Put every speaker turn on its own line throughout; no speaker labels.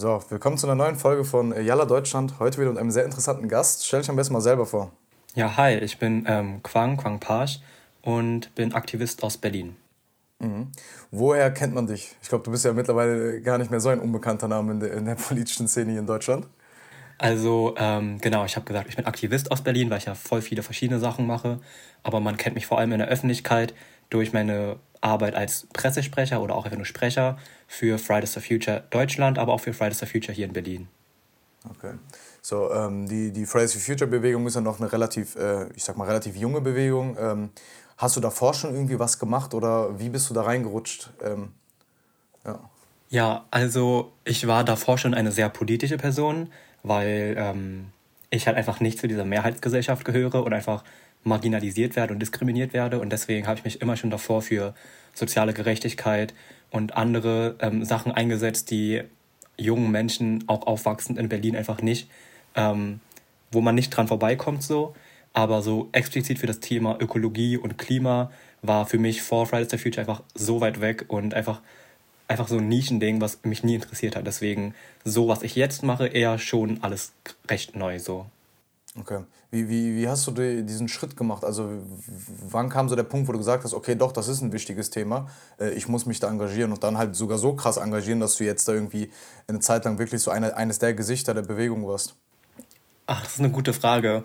So, willkommen zu einer neuen Folge von Yalla Deutschland. Heute wieder mit einem sehr interessanten Gast. Stell dich am besten mal selber vor.
Ja, hi, ich bin ähm, Quang, Quang Pasch und bin Aktivist aus Berlin.
Mhm. Woher kennt man dich? Ich glaube, du bist ja mittlerweile gar nicht mehr so ein unbekannter Name in der, in der politischen Szene hier in Deutschland.
Also, ähm, genau, ich habe gesagt, ich bin Aktivist aus Berlin, weil ich ja voll viele verschiedene Sachen mache. Aber man kennt mich vor allem in der Öffentlichkeit durch meine Arbeit als Pressesprecher oder auch einfach nur Sprecher für Fridays for Future Deutschland, aber auch für Fridays for Future hier in Berlin.
Okay. So, ähm, die, die Fridays for Future Bewegung ist ja noch eine relativ, äh, ich sag mal, relativ junge Bewegung. Ähm, hast du davor schon irgendwie was gemacht oder wie bist du da reingerutscht? Ähm,
ja. ja, also ich war davor schon eine sehr politische Person, weil ähm, ich halt einfach nicht zu dieser Mehrheitsgesellschaft gehöre und einfach marginalisiert werde und diskriminiert werde. Und deswegen habe ich mich immer schon davor für soziale Gerechtigkeit und andere ähm, Sachen eingesetzt, die jungen Menschen, auch aufwachsend in Berlin, einfach nicht, ähm, wo man nicht dran vorbeikommt so. Aber so explizit für das Thema Ökologie und Klima war für mich vor Fridays for Future einfach so weit weg und einfach, einfach so ein Nischending, was mich nie interessiert hat. Deswegen so, was ich jetzt mache, eher schon alles recht neu so.
Okay. Wie, wie, wie hast du die, diesen Schritt gemacht? Also wann kam so der Punkt, wo du gesagt hast, okay, doch, das ist ein wichtiges Thema, äh, ich muss mich da engagieren und dann halt sogar so krass engagieren, dass du jetzt da irgendwie eine Zeit lang wirklich so eine, eines der Gesichter der Bewegung warst?
Ach, das ist eine gute Frage.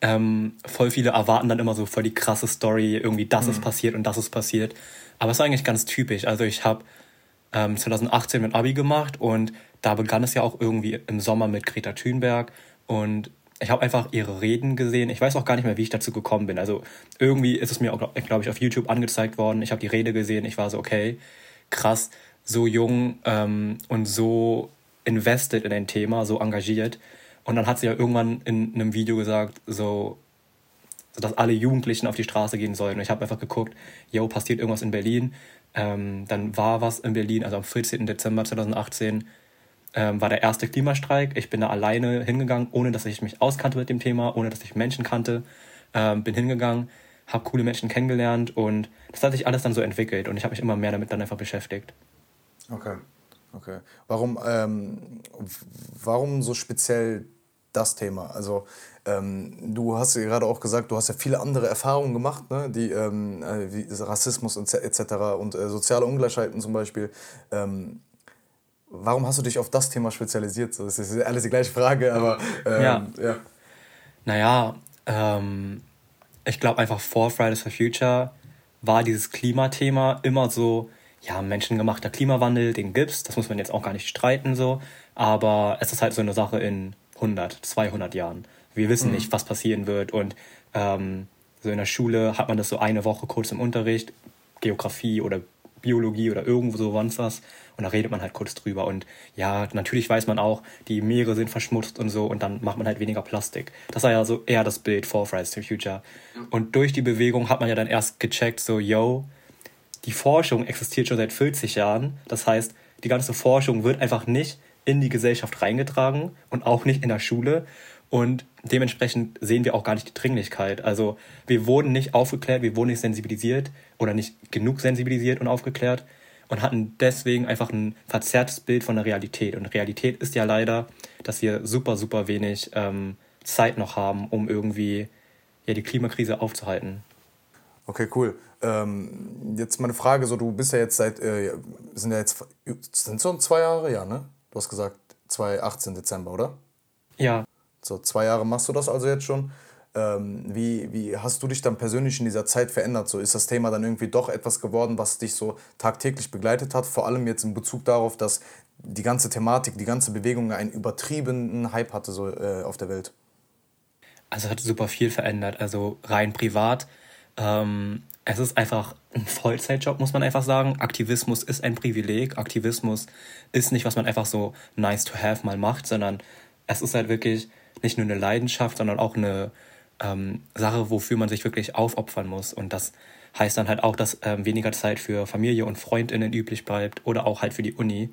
Ähm, voll viele erwarten dann immer so voll die krasse Story, irgendwie das mhm. ist passiert und das ist passiert. Aber es ist eigentlich ganz typisch. Also ich habe ähm, 2018 mit Abi gemacht und da begann es ja auch irgendwie im Sommer mit Greta Thunberg und ich habe einfach ihre Reden gesehen. Ich weiß auch gar nicht mehr, wie ich dazu gekommen bin. Also irgendwie ist es mir glaube ich, auf YouTube angezeigt worden. Ich habe die Rede gesehen. Ich war so, okay, krass, so jung ähm, und so invested in ein Thema, so engagiert. Und dann hat sie ja irgendwann in einem Video gesagt, so, dass alle Jugendlichen auf die Straße gehen sollen. Und ich habe einfach geguckt, yo, passiert irgendwas in Berlin. Ähm, dann war was in Berlin, also am 14. Dezember 2018 ähm, war der erste Klimastreik. Ich bin da alleine hingegangen, ohne dass ich mich auskannte mit dem Thema, ohne dass ich Menschen kannte. Ähm, bin hingegangen, habe coole Menschen kennengelernt und das hat sich alles dann so entwickelt und ich habe mich immer mehr damit dann einfach beschäftigt.
Okay, okay. Warum, ähm, warum so speziell das Thema? Also ähm, du hast ja gerade auch gesagt, du hast ja viele andere Erfahrungen gemacht, ne? die ähm, äh, wie Rassismus etc. und äh, soziale Ungleichheiten zum Beispiel. Ähm, warum hast du dich auf das Thema spezialisiert? So, das ist alles die gleiche Frage, aber ähm, ja.
ja. Naja, ähm, ich glaube einfach vor Fridays for Future war dieses Klimathema immer so, ja, menschengemachter Klimawandel, den gibt's, das muss man jetzt auch gar nicht streiten so, aber es ist halt so eine Sache in 100, 200 Jahren. Wir wissen mhm. nicht, was passieren wird und ähm, so in der Schule hat man das so eine Woche kurz im Unterricht, Geografie oder Biologie oder irgendwo so sonst was. Und da redet man halt kurz drüber. Und ja, natürlich weiß man auch, die Meere sind verschmutzt und so und dann macht man halt weniger Plastik. Das war ja so eher das Bild for Fridays for Future. Und durch die Bewegung hat man ja dann erst gecheckt, so, yo, die Forschung existiert schon seit 40 Jahren. Das heißt, die ganze Forschung wird einfach nicht in die Gesellschaft reingetragen und auch nicht in der Schule. Und dementsprechend sehen wir auch gar nicht die Dringlichkeit. Also wir wurden nicht aufgeklärt, wir wurden nicht sensibilisiert oder nicht genug sensibilisiert und aufgeklärt und hatten deswegen einfach ein verzerrtes Bild von der Realität. Und Realität ist ja leider, dass wir super, super wenig ähm, Zeit noch haben, um irgendwie ja, die Klimakrise aufzuhalten.
Okay, cool. Ähm, jetzt meine Frage, so du bist ja jetzt seit, äh, sind ja jetzt, sind schon zwei Jahre, ja, ne? Du hast gesagt 2018 Dezember, oder? Ja. So zwei Jahre machst du das also jetzt schon. Ähm, wie, wie hast du dich dann persönlich in dieser Zeit verändert? So ist das Thema dann irgendwie doch etwas geworden, was dich so tagtäglich begleitet hat? Vor allem jetzt in Bezug darauf, dass die ganze Thematik, die ganze Bewegung einen übertriebenen Hype hatte so äh, auf der Welt.
Also hat super viel verändert. Also rein privat. Ähm, es ist einfach ein Vollzeitjob, muss man einfach sagen. Aktivismus ist ein Privileg. Aktivismus ist nicht, was man einfach so nice to have mal macht, sondern es ist halt wirklich nicht nur eine Leidenschaft, sondern auch eine ähm, Sache, wofür man sich wirklich aufopfern muss. Und das heißt dann halt auch, dass ähm, weniger Zeit für Familie und Freundinnen üblich bleibt oder auch halt für die Uni.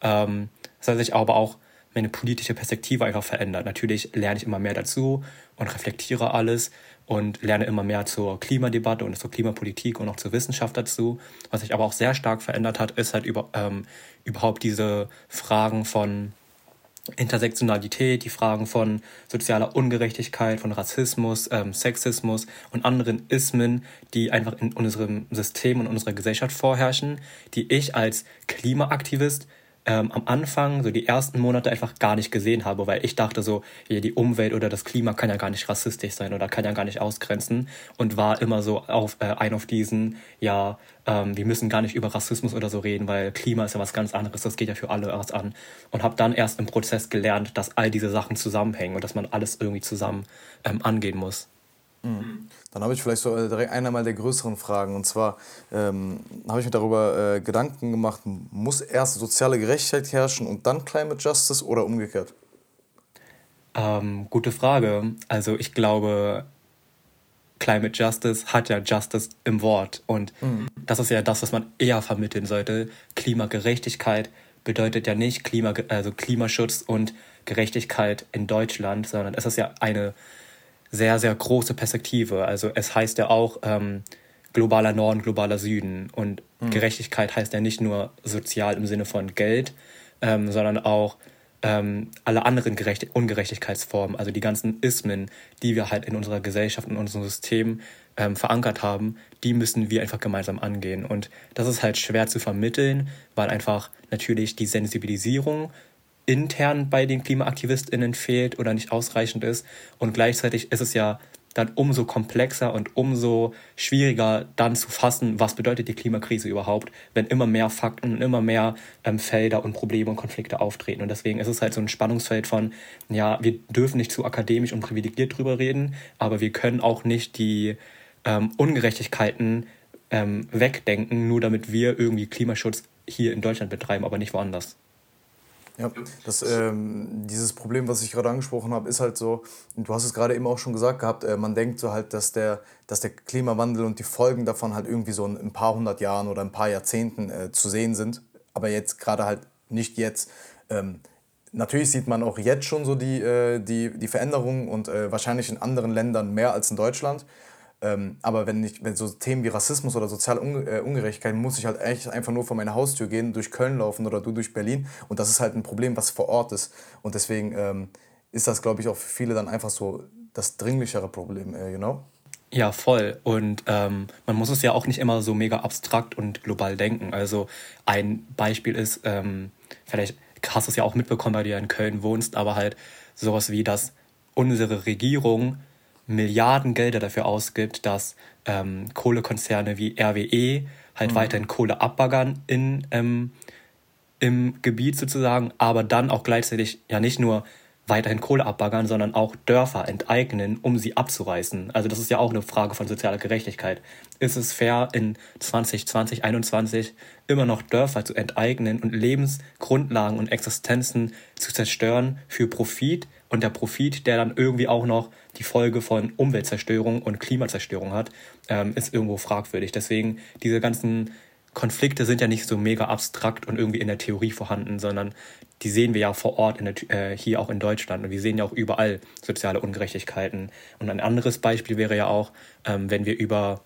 Ähm, das hat sich aber auch meine politische Perspektive einfach verändert. Natürlich lerne ich immer mehr dazu und reflektiere alles und lerne immer mehr zur Klimadebatte und zur Klimapolitik und auch zur Wissenschaft dazu. Was sich aber auch sehr stark verändert hat, ist halt über, ähm, überhaupt diese Fragen von Intersektionalität, die Fragen von sozialer Ungerechtigkeit, von Rassismus, ähm, Sexismus und anderen Ismen, die einfach in unserem System und unserer Gesellschaft vorherrschen, die ich als Klimaaktivist ähm, am Anfang, so die ersten Monate einfach gar nicht gesehen habe, weil ich dachte so, ja, die Umwelt oder das Klima kann ja gar nicht rassistisch sein oder kann ja gar nicht ausgrenzen und war immer so auf äh, ein auf diesen, ja, ähm, wir müssen gar nicht über Rassismus oder so reden, weil Klima ist ja was ganz anderes, das geht ja für alle was an und habe dann erst im Prozess gelernt, dass all diese Sachen zusammenhängen und dass man alles irgendwie zusammen ähm, angehen muss.
Mhm. Dann habe ich vielleicht so äh, direkt einer mal der größeren Fragen. Und zwar ähm, habe ich mir darüber äh, Gedanken gemacht, muss erst soziale Gerechtigkeit herrschen und dann Climate Justice oder umgekehrt?
Ähm, gute Frage. Also ich glaube, Climate Justice hat ja Justice im Wort. Und mhm. das ist ja das, was man eher vermitteln sollte. Klimagerechtigkeit bedeutet ja nicht Klima, also Klimaschutz und Gerechtigkeit in Deutschland, sondern es ist ja eine sehr, sehr große Perspektive. Also es heißt ja auch ähm, globaler Norden, globaler Süden. Und mhm. Gerechtigkeit heißt ja nicht nur sozial im Sinne von Geld, ähm, sondern auch ähm, alle anderen Gerecht Ungerechtigkeitsformen, also die ganzen Ismen, die wir halt in unserer Gesellschaft, in unserem System ähm, verankert haben, die müssen wir einfach gemeinsam angehen. Und das ist halt schwer zu vermitteln, weil einfach natürlich die Sensibilisierung intern bei den KlimaaktivistInnen fehlt oder nicht ausreichend ist. Und gleichzeitig ist es ja dann umso komplexer und umso schwieriger dann zu fassen, was bedeutet die Klimakrise überhaupt, wenn immer mehr Fakten und immer mehr ähm, Felder und Probleme und Konflikte auftreten. Und deswegen ist es halt so ein Spannungsfeld von, ja, wir dürfen nicht zu akademisch und privilegiert drüber reden, aber wir können auch nicht die ähm, Ungerechtigkeiten ähm, wegdenken, nur damit wir irgendwie Klimaschutz hier in Deutschland betreiben, aber nicht woanders.
Ja, das, ähm, dieses Problem, was ich gerade angesprochen habe, ist halt so, du hast es gerade eben auch schon gesagt gehabt, äh, man denkt so halt, dass der, dass der Klimawandel und die Folgen davon halt irgendwie so in ein paar hundert Jahren oder ein paar Jahrzehnten äh, zu sehen sind, aber jetzt gerade halt nicht jetzt. Ähm, natürlich sieht man auch jetzt schon so die, äh, die, die Veränderungen und äh, wahrscheinlich in anderen Ländern mehr als in Deutschland. Ähm, aber wenn, ich, wenn so Themen wie Rassismus oder soziale äh, Ungerechtigkeit, muss ich halt echt einfach nur vor meine Haustür gehen, durch Köln laufen oder du durch Berlin. Und das ist halt ein Problem, was vor Ort ist. Und deswegen ähm, ist das, glaube ich, auch für viele dann einfach so das dringlichere Problem, äh, you know?
Ja, voll. Und ähm, man muss es ja auch nicht immer so mega abstrakt und global denken. Also ein Beispiel ist, ähm, vielleicht hast du es ja auch mitbekommen, weil du ja in Köln wohnst, aber halt sowas wie, dass unsere Regierung Milliarden Gelder dafür ausgibt, dass ähm, Kohlekonzerne wie RWE halt mhm. weiterhin Kohle abbaggern in, ähm, im Gebiet sozusagen, aber dann auch gleichzeitig ja nicht nur weiterhin Kohle abbaggern, sondern auch Dörfer enteignen, um sie abzureißen. Also das ist ja auch eine Frage von sozialer Gerechtigkeit. Ist es fair, in 2020, 2021 immer noch Dörfer zu enteignen und Lebensgrundlagen und Existenzen zu zerstören für Profit und der Profit, der dann irgendwie auch noch die Folge von Umweltzerstörung und Klimazerstörung hat, ähm, ist irgendwo fragwürdig. Deswegen diese ganzen Konflikte sind ja nicht so mega abstrakt und irgendwie in der Theorie vorhanden, sondern die sehen wir ja vor Ort der, äh, hier auch in Deutschland und wir sehen ja auch überall soziale Ungerechtigkeiten. Und ein anderes Beispiel wäre ja auch, ähm, wenn wir über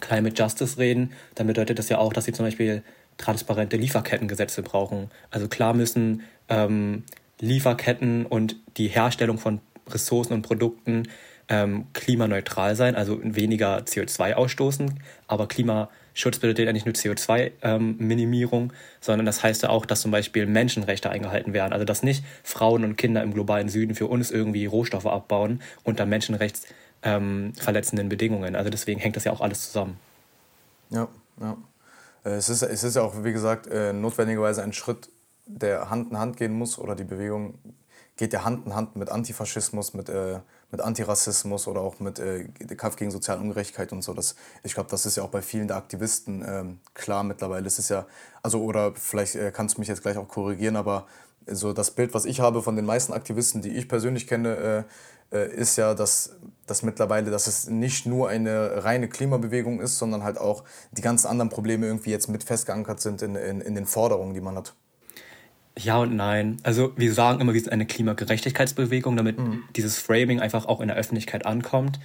Climate Justice reden, dann bedeutet das ja auch, dass sie zum Beispiel transparente Lieferkettengesetze brauchen. Also klar müssen ähm, Lieferketten und die Herstellung von Ressourcen und Produkten ähm, klimaneutral sein, also weniger CO2 ausstoßen. Aber Klimaschutz bedeutet ja nicht nur CO2-Minimierung, ähm, sondern das heißt ja auch, dass zum Beispiel Menschenrechte eingehalten werden. Also dass nicht Frauen und Kinder im globalen Süden für uns irgendwie Rohstoffe abbauen unter menschenrechtsverletzenden ähm, Bedingungen. Also deswegen hängt das ja auch alles zusammen.
Ja, ja. Äh, es ist, es ist ja auch, wie gesagt, äh, notwendigerweise ein Schritt, der Hand in Hand gehen muss oder die Bewegung geht ja Hand in Hand mit Antifaschismus, mit, äh, mit Antirassismus oder auch mit äh, Kampf gegen soziale Ungerechtigkeit und so. Das, ich glaube, das ist ja auch bei vielen der Aktivisten ähm, klar mittlerweile. Es ist ja, also oder vielleicht äh, kannst du mich jetzt gleich auch korrigieren, aber so das Bild, was ich habe von den meisten Aktivisten, die ich persönlich kenne, äh, äh, ist ja, dass, dass mittlerweile, dass es nicht nur eine reine Klimabewegung ist, sondern halt auch die ganzen anderen Probleme irgendwie jetzt mit festgeankert sind in, in, in den Forderungen, die man hat.
Ja und nein. Also wir sagen immer, wir sind eine Klimagerechtigkeitsbewegung, damit mhm. dieses Framing einfach auch in der Öffentlichkeit ankommt.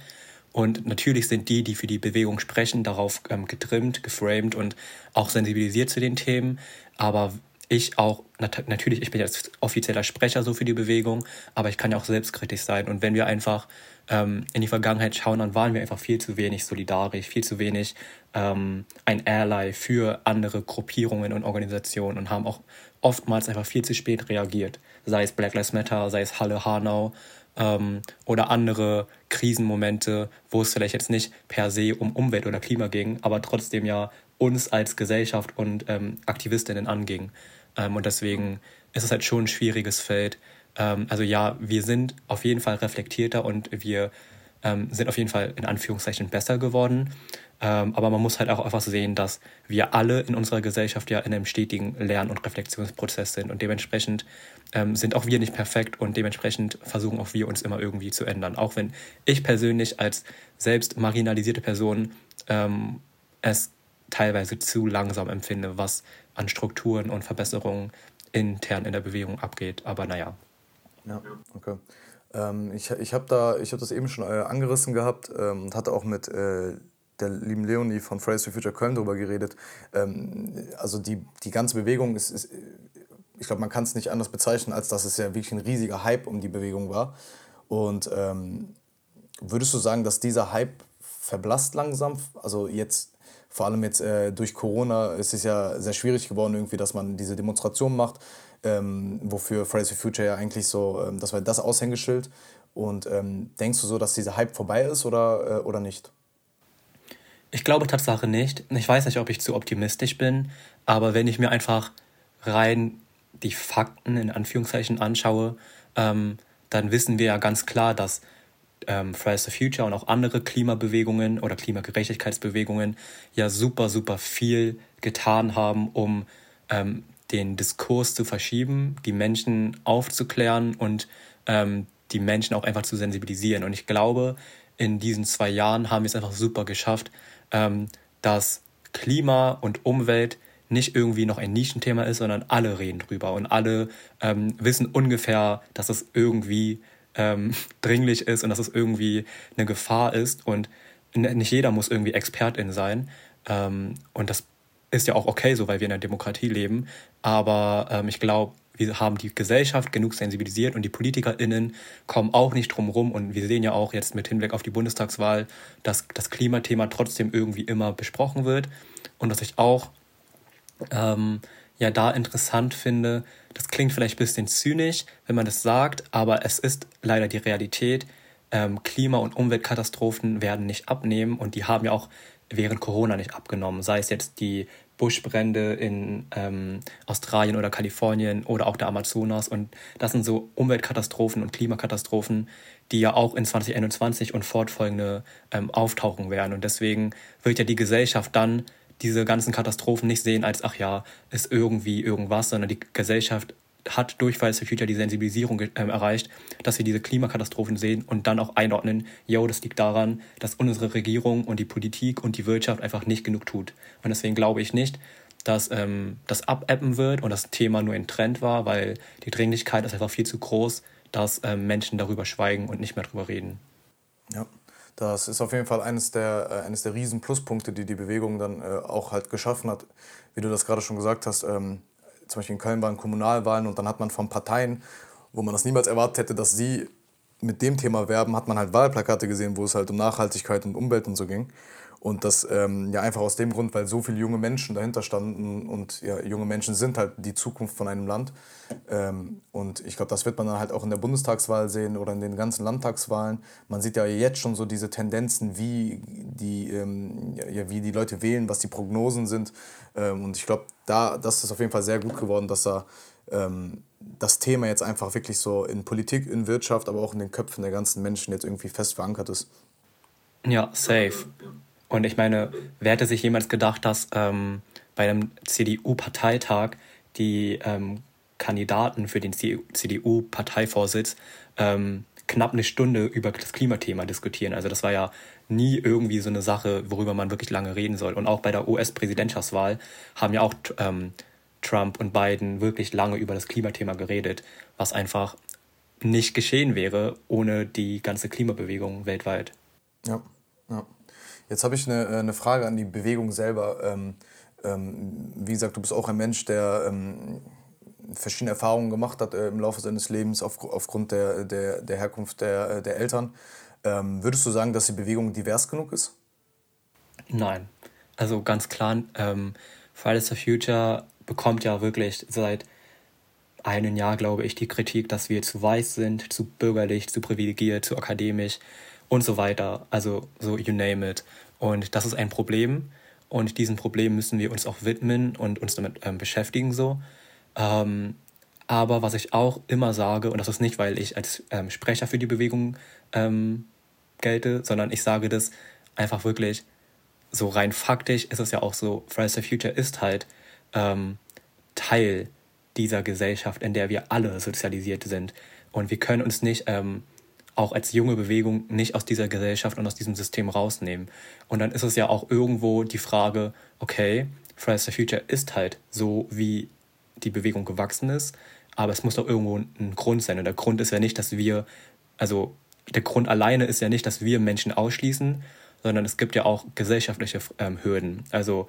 Und natürlich sind die, die für die Bewegung sprechen, darauf ähm, getrimmt, geframed und auch sensibilisiert zu den Themen. Aber ich auch, nat natürlich, ich bin jetzt offizieller Sprecher so für die Bewegung, aber ich kann ja auch selbstkritisch sein. Und wenn wir einfach ähm, in die Vergangenheit schauen, dann waren wir einfach viel zu wenig solidarisch, viel zu wenig ähm, ein Ally für andere Gruppierungen und Organisationen und haben auch oftmals einfach viel zu spät reagiert. Sei es Black Lives Matter, sei es Halle Hanau ähm, oder andere Krisenmomente, wo es vielleicht jetzt nicht per se um Umwelt oder Klima ging, aber trotzdem ja uns als Gesellschaft und ähm, Aktivistinnen anging. Ähm, und deswegen ist es halt schon ein schwieriges Feld. Ähm, also ja, wir sind auf jeden Fall reflektierter und wir ähm, sind auf jeden Fall in Anführungszeichen besser geworden. Ähm, aber man muss halt auch einfach sehen, dass wir alle in unserer Gesellschaft ja in einem stetigen Lern- und Reflexionsprozess sind. Und dementsprechend ähm, sind auch wir nicht perfekt und dementsprechend versuchen auch wir uns immer irgendwie zu ändern. Auch wenn ich persönlich als selbst marginalisierte Person ähm, es teilweise zu langsam empfinde, was an Strukturen und Verbesserungen intern in der Bewegung abgeht. Aber naja.
Ja, okay. Ähm, ich ich habe da, habe das eben schon äh, angerissen gehabt ähm, und hatte auch mit äh, der lieben Leonie von Fridays for Future Köln darüber geredet. Ähm, also die, die ganze Bewegung ist, ist ich glaube, man kann es nicht anders bezeichnen, als dass es ja wirklich ein riesiger Hype um die Bewegung war. Und ähm, würdest du sagen, dass dieser Hype verblasst langsam? Also jetzt vor allem jetzt äh, durch Corona ist es ja sehr schwierig geworden, irgendwie, dass man diese Demonstration macht, ähm, wofür Fridays for Future ja eigentlich so, ähm, das war das Aushängeschild. Und ähm, denkst du so, dass dieser Hype vorbei ist oder, äh, oder nicht?
Ich glaube Tatsache nicht. Ich weiß nicht, ob ich zu optimistisch bin, aber wenn ich mir einfach rein die Fakten in Anführungszeichen anschaue, ähm, dann wissen wir ja ganz klar, dass ähm, Fridays for Future und auch andere Klimabewegungen oder Klimagerechtigkeitsbewegungen ja super, super viel getan haben, um ähm, den Diskurs zu verschieben, die Menschen aufzuklären und ähm, die Menschen auch einfach zu sensibilisieren. Und ich glaube, in diesen zwei Jahren haben wir es einfach super geschafft, ähm, dass Klima und Umwelt nicht irgendwie noch ein Nischenthema ist, sondern alle reden drüber und alle ähm, wissen ungefähr, dass es irgendwie ähm, dringlich ist und dass es irgendwie eine Gefahr ist und nicht jeder muss irgendwie Expertin sein ähm, und das ist ja auch okay so, weil wir in einer Demokratie leben, aber ähm, ich glaube, wir haben die Gesellschaft genug sensibilisiert und die PolitikerInnen kommen auch nicht drum rum. Und wir sehen ja auch jetzt mit Hinblick auf die Bundestagswahl, dass das Klimathema trotzdem irgendwie immer besprochen wird. Und dass ich auch ähm, ja da interessant finde, das klingt vielleicht ein bisschen zynisch, wenn man das sagt, aber es ist leider die Realität. Ähm, Klima- und Umweltkatastrophen werden nicht abnehmen und die haben ja auch während Corona nicht abgenommen, sei es jetzt die Buschbrände in ähm, Australien oder Kalifornien oder auch der Amazonas. Und das sind so Umweltkatastrophen und Klimakatastrophen, die ja auch in 2021 und fortfolgende ähm, auftauchen werden. Und deswegen wird ja die Gesellschaft dann diese ganzen Katastrophen nicht sehen als, ach ja, ist irgendwie irgendwas, sondern die Gesellschaft hat durch Fridays for Future die Sensibilisierung äh, erreicht, dass wir diese Klimakatastrophen sehen und dann auch einordnen, yo, das liegt daran, dass unsere Regierung und die Politik und die Wirtschaft einfach nicht genug tut. Und deswegen glaube ich nicht, dass ähm, das abappen wird und das Thema nur ein Trend war, weil die Dringlichkeit ist einfach viel zu groß, dass ähm, Menschen darüber schweigen und nicht mehr darüber reden.
Ja. Das ist auf jeden Fall eines der, äh, eines der riesen Pluspunkte, die die Bewegung dann äh, auch halt geschaffen hat. Wie du das gerade schon gesagt hast, ähm, zum Beispiel in Köln waren Kommunalwahlen und dann hat man von Parteien, wo man das niemals erwartet hätte, dass sie mit dem Thema werben, hat man halt Wahlplakate gesehen, wo es halt um Nachhaltigkeit und Umwelt und so ging. Und das ähm, ja einfach aus dem Grund, weil so viele junge Menschen dahinter standen und ja, junge Menschen sind halt die Zukunft von einem Land. Ähm, und ich glaube, das wird man dann halt auch in der Bundestagswahl sehen oder in den ganzen Landtagswahlen. Man sieht ja jetzt schon so diese Tendenzen, wie die, ähm, ja, wie die Leute wählen, was die Prognosen sind. Ähm, und ich glaube, da, das ist auf jeden Fall sehr gut geworden, dass da ähm, das Thema jetzt einfach wirklich so in Politik, in Wirtschaft, aber auch in den Köpfen der ganzen Menschen jetzt irgendwie fest verankert ist.
Ja, safe. Und ich meine, wer hätte sich jemals gedacht, dass ähm, bei einem CDU-Parteitag die ähm, Kandidaten für den CDU-Parteivorsitz ähm, knapp eine Stunde über das Klimathema diskutieren. Also das war ja nie irgendwie so eine Sache, worüber man wirklich lange reden soll. Und auch bei der US-Präsidentschaftswahl haben ja auch ähm, Trump und Biden wirklich lange über das Klimathema geredet, was einfach nicht geschehen wäre ohne die ganze Klimabewegung weltweit.
Ja, ja. Jetzt habe ich eine, äh, eine Frage an die Bewegung selber. Ähm, ähm, wie gesagt, du bist auch ein Mensch, der ähm, verschiedene Erfahrungen gemacht hat äh, im Laufe seines Lebens auf, aufgrund der, der, der Herkunft der, äh, der Eltern. Ähm, würdest du sagen, dass die Bewegung divers genug ist?
Nein. Also ganz klar, ähm, Fridays for Future bekommt ja wirklich seit einem Jahr, glaube ich, die Kritik, dass wir zu weiß sind, zu bürgerlich, zu privilegiert, zu akademisch und so weiter. Also so you name it. Und das ist ein Problem. Und diesem Problem müssen wir uns auch widmen und uns damit ähm, beschäftigen so. Ähm, aber was ich auch immer sage, und das ist nicht, weil ich als ähm, Sprecher für die Bewegung ähm, gelte, sondern ich sage das einfach wirklich so rein faktisch ist es ja auch so, Fridays for Future ist halt ähm, Teil dieser Gesellschaft, in der wir alle sozialisiert sind. Und wir können uns nicht ähm, auch als junge Bewegung nicht aus dieser Gesellschaft und aus diesem System rausnehmen. Und dann ist es ja auch irgendwo die Frage, okay, Fridays for Future ist halt so, wie die Bewegung gewachsen ist, aber es muss doch irgendwo ein Grund sein. Und der Grund ist ja nicht, dass wir, also der Grund alleine ist ja nicht, dass wir Menschen ausschließen, sondern es gibt ja auch gesellschaftliche ähm, Hürden. Also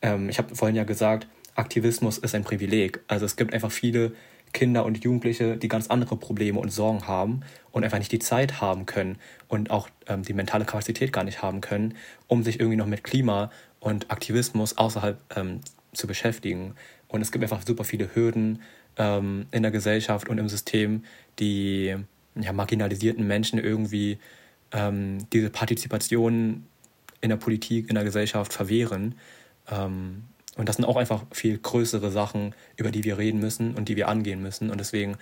ähm, ich habe vorhin ja gesagt, Aktivismus ist ein Privileg. Also es gibt einfach viele Kinder und Jugendliche, die ganz andere Probleme und Sorgen haben und einfach nicht die Zeit haben können und auch ähm, die mentale Kapazität gar nicht haben können, um sich irgendwie noch mit Klima und Aktivismus außerhalb ähm, zu beschäftigen. Und es gibt einfach super viele Hürden ähm, in der Gesellschaft und im System, die ja, marginalisierten Menschen irgendwie ähm, diese Partizipation in der Politik, in der Gesellschaft verwehren. Ähm, und das sind auch einfach viel größere Sachen, über die wir reden müssen und die wir angehen müssen. Und deswegen,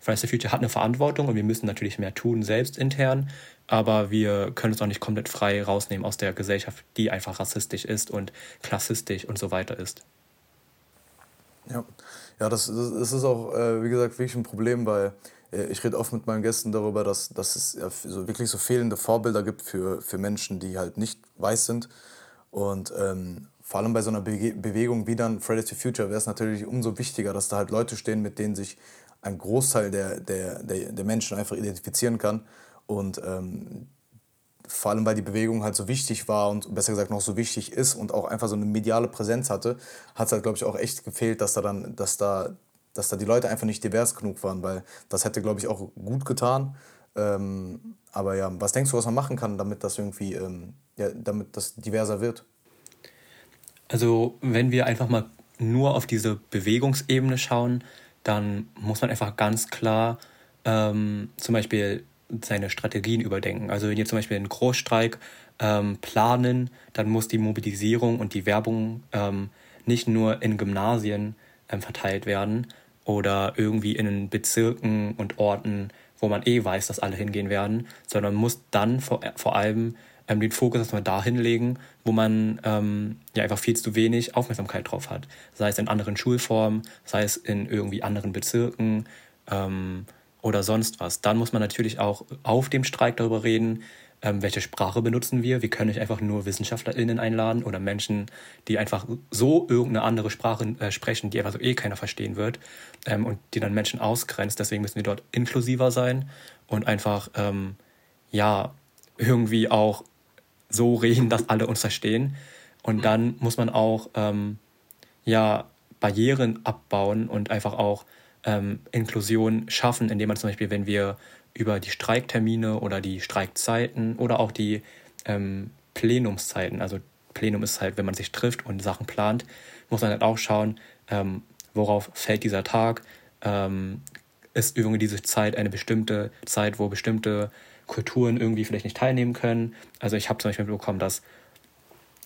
Fridays for Future hat eine Verantwortung und wir müssen natürlich mehr tun, selbst intern. Aber wir können uns auch nicht komplett frei rausnehmen aus der Gesellschaft, die einfach rassistisch ist und klassistisch und so weiter ist.
Ja, ja das, das ist auch, äh, wie gesagt, wirklich ein Problem, weil äh, ich rede oft mit meinen Gästen darüber, dass, dass es ja so wirklich so fehlende Vorbilder gibt für, für Menschen, die halt nicht weiß sind. Und ähm, vor allem bei so einer Be Bewegung wie dann Fridays for Future wäre es natürlich umso wichtiger, dass da halt Leute stehen, mit denen sich ein Großteil der, der, der, der Menschen einfach identifizieren kann. Und ähm, vor allem, weil die Bewegung halt so wichtig war und besser gesagt noch so wichtig ist und auch einfach so eine mediale Präsenz hatte, hat es halt, glaube ich, auch echt gefehlt, dass da dann, dass da, dass da die Leute einfach nicht divers genug waren, weil das hätte, glaube ich, auch gut getan. Ähm, aber ja, was denkst du, was man machen kann, damit das irgendwie, ähm, ja, damit das diverser wird?
Also wenn wir einfach mal nur auf diese Bewegungsebene schauen, dann muss man einfach ganz klar ähm, zum Beispiel seine Strategien überdenken. Also wenn wir zum Beispiel einen Großstreik ähm, planen, dann muss die Mobilisierung und die Werbung ähm, nicht nur in Gymnasien ähm, verteilt werden oder irgendwie in Bezirken und Orten, wo man eh weiß, dass alle hingehen werden, sondern muss dann vor, vor allem ähm, den Fokus erstmal dahin legen, wo man ähm, ja einfach viel zu wenig Aufmerksamkeit drauf hat. Sei es in anderen Schulformen, sei es in irgendwie anderen Bezirken ähm, oder sonst was. Dann muss man natürlich auch auf dem Streik darüber reden, ähm, welche Sprache benutzen wir. Wir können nicht einfach nur WissenschaftlerInnen einladen oder Menschen, die einfach so irgendeine andere Sprache äh, sprechen, die einfach so eh keiner verstehen wird ähm, und die dann Menschen ausgrenzt. Deswegen müssen wir dort inklusiver sein und einfach, ähm, ja, irgendwie auch so reden, dass alle uns verstehen. Und dann muss man auch ähm, ja, Barrieren abbauen und einfach auch ähm, Inklusion schaffen, indem man zum Beispiel, wenn wir über die Streiktermine oder die Streikzeiten oder auch die ähm, Plenumszeiten, also Plenum ist halt, wenn man sich trifft und Sachen plant, muss man halt auch schauen, ähm, worauf fällt dieser Tag. Ähm, ist irgendwie diese Zeit eine bestimmte Zeit, wo bestimmte Kulturen irgendwie vielleicht nicht teilnehmen können. Also ich habe zum Beispiel bekommen, dass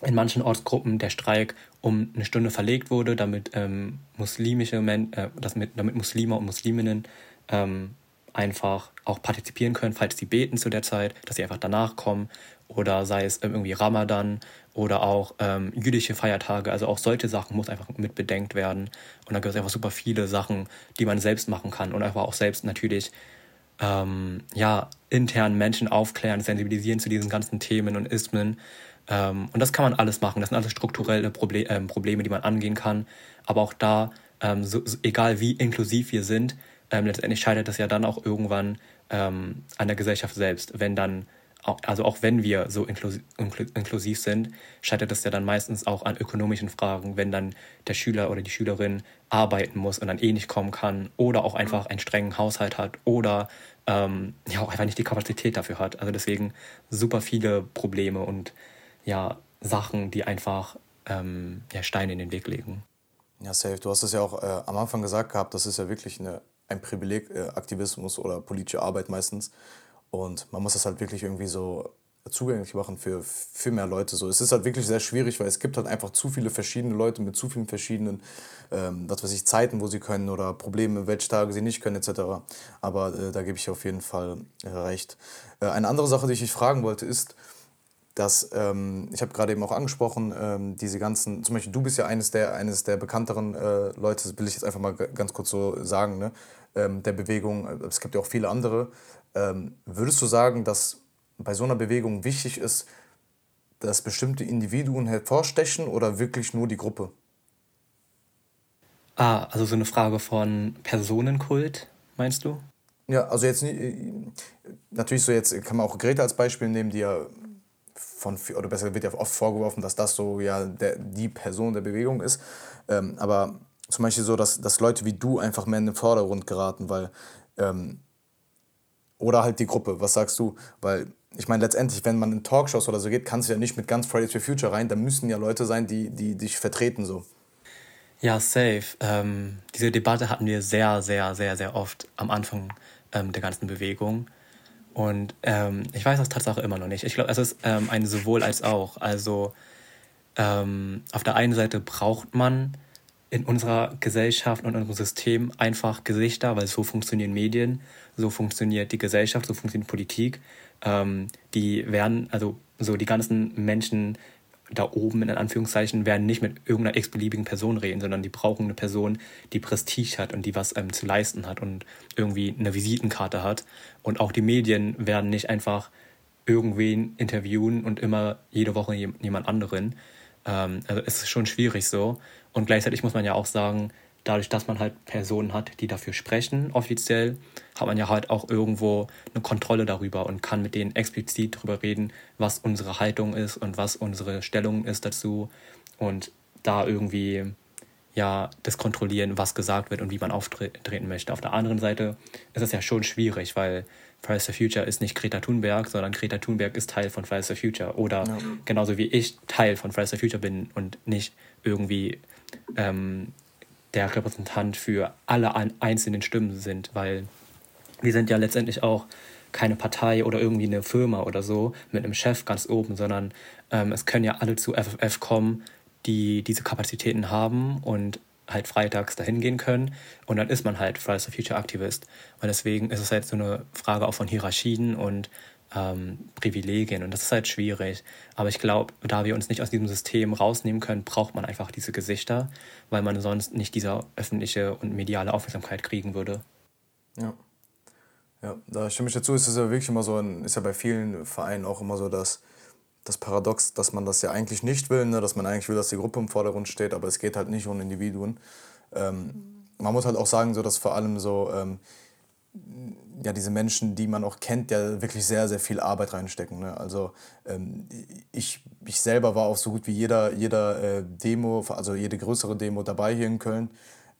in manchen Ortsgruppen der Streik um eine Stunde verlegt wurde, damit ähm, muslimische Men äh, mit, damit Muslime und Musliminnen ähm, einfach auch partizipieren können, falls sie beten zu der Zeit, dass sie einfach danach kommen oder sei es irgendwie Ramadan oder auch ähm, jüdische Feiertage. Also auch solche Sachen muss einfach mit bedenkt werden. Und da gibt es einfach super viele Sachen, die man selbst machen kann und einfach auch selbst natürlich ähm, ja, intern Menschen aufklären, sensibilisieren zu diesen ganzen Themen und Ismen. Ähm, und das kann man alles machen. Das sind alles strukturelle Proble äh, Probleme, die man angehen kann. Aber auch da, ähm, so, so, egal wie inklusiv wir sind, ähm, letztendlich scheitert das ja dann auch irgendwann ähm, an der Gesellschaft selbst, wenn dann also auch wenn wir so inklusiv sind, scheitert es ja dann meistens auch an ökonomischen Fragen, wenn dann der Schüler oder die Schülerin arbeiten muss und dann eh nicht kommen kann oder auch einfach einen strengen Haushalt hat oder ähm, ja auch einfach nicht die Kapazität dafür hat. Also deswegen super viele Probleme und ja Sachen, die einfach ähm, ja, Steine in den Weg legen.
Ja, safe. Du hast es ja auch äh, am Anfang gesagt gehabt, das ist ja wirklich eine, ein Privileg, äh, Aktivismus oder politische Arbeit meistens. Und man muss das halt wirklich irgendwie so zugänglich machen für, für mehr Leute. So, es ist halt wirklich sehr schwierig, weil es gibt halt einfach zu viele verschiedene Leute mit zu vielen verschiedenen, ähm, was weiß ich, Zeiten, wo sie können oder Probleme, welche Tage sie nicht können, etc. Aber äh, da gebe ich auf jeden Fall äh, recht. Äh, eine andere Sache, die ich dich fragen wollte, ist, dass ähm, ich habe gerade eben auch angesprochen, ähm, diese ganzen, zum Beispiel du bist ja eines der, eines der bekannteren äh, Leute, das will ich jetzt einfach mal ganz kurz so sagen, ne? Ähm, der Bewegung, es gibt ja auch viele andere. Ähm, würdest du sagen, dass bei so einer Bewegung wichtig ist, dass bestimmte Individuen hervorstechen oder wirklich nur die Gruppe?
Ah, also so eine Frage von Personenkult, meinst du?
Ja, also jetzt äh, natürlich so jetzt kann man auch Greta als Beispiel nehmen, die ja von, oder besser wird ja oft vorgeworfen, dass das so ja der, die Person der Bewegung ist. Ähm, aber zum Beispiel so, dass, dass Leute wie du einfach mehr in den Vordergrund geraten, weil, ähm, oder halt die Gruppe, was sagst du? Weil ich meine, letztendlich, wenn man in Talkshows oder so geht, kannst du ja nicht mit ganz Fridays for Future rein, da müssen ja Leute sein, die, die dich vertreten so.
Ja, safe. Ähm, diese Debatte hatten wir sehr, sehr, sehr, sehr oft am Anfang ähm, der ganzen Bewegung. Und ähm, ich weiß das Tatsache immer noch nicht. Ich glaube, es ist ähm, ein sowohl als auch. Also ähm, auf der einen Seite braucht man in unserer Gesellschaft und in unserem System einfach Gesichter, weil so funktionieren Medien, so funktioniert die Gesellschaft, so funktioniert Politik. Ähm, die werden, also so die ganzen Menschen da oben in Anführungszeichen werden nicht mit irgendeiner x-beliebigen Person reden, sondern die brauchen eine Person, die Prestige hat und die was ähm, zu leisten hat und irgendwie eine Visitenkarte hat. Und auch die Medien werden nicht einfach irgendwen interviewen und immer jede Woche jemand anderen. Ähm, also es ist schon schwierig so. Und gleichzeitig muss man ja auch sagen, dadurch, dass man halt Personen hat, die dafür sprechen, offiziell, hat man ja halt auch irgendwo eine Kontrolle darüber und kann mit denen explizit darüber reden, was unsere Haltung ist und was unsere Stellung ist dazu und da irgendwie ja das kontrollieren, was gesagt wird und wie man auftreten möchte. Auf der anderen Seite ist es ja schon schwierig, weil Fridays for Future ist nicht Greta Thunberg, sondern Greta Thunberg ist Teil von Fridays for Future. Oder ja. genauso wie ich Teil von Fridays for Future bin und nicht irgendwie ähm, der Repräsentant für alle einzelnen Stimmen sind, weil wir sind ja letztendlich auch keine Partei oder irgendwie eine Firma oder so mit einem Chef ganz oben, sondern ähm, es können ja alle zu FFF kommen, die diese Kapazitäten haben und halt freitags dahin gehen können und dann ist man halt Fridays for Future Aktivist. Und deswegen ist es halt so eine Frage auch von Hierarchien und ähm, Privilegien und das ist halt schwierig. Aber ich glaube, da wir uns nicht aus diesem System rausnehmen können, braucht man einfach diese Gesichter, weil man sonst nicht diese öffentliche und mediale Aufmerksamkeit kriegen würde.
Ja. Ja, da stimme ich dazu. Es ist ja wirklich immer so, ist ja bei vielen Vereinen auch immer so, dass das Paradox, dass man das ja eigentlich nicht will, ne? dass man eigentlich will, dass die Gruppe im Vordergrund steht, aber es geht halt nicht um Individuen. Ähm, man muss halt auch sagen, so dass vor allem so ähm, ja, diese Menschen, die man auch kennt, ja wirklich sehr, sehr viel Arbeit reinstecken. Ne? Also ähm, ich, ich selber war auch so gut wie jeder, jeder äh, Demo, also jede größere Demo dabei hier in Köln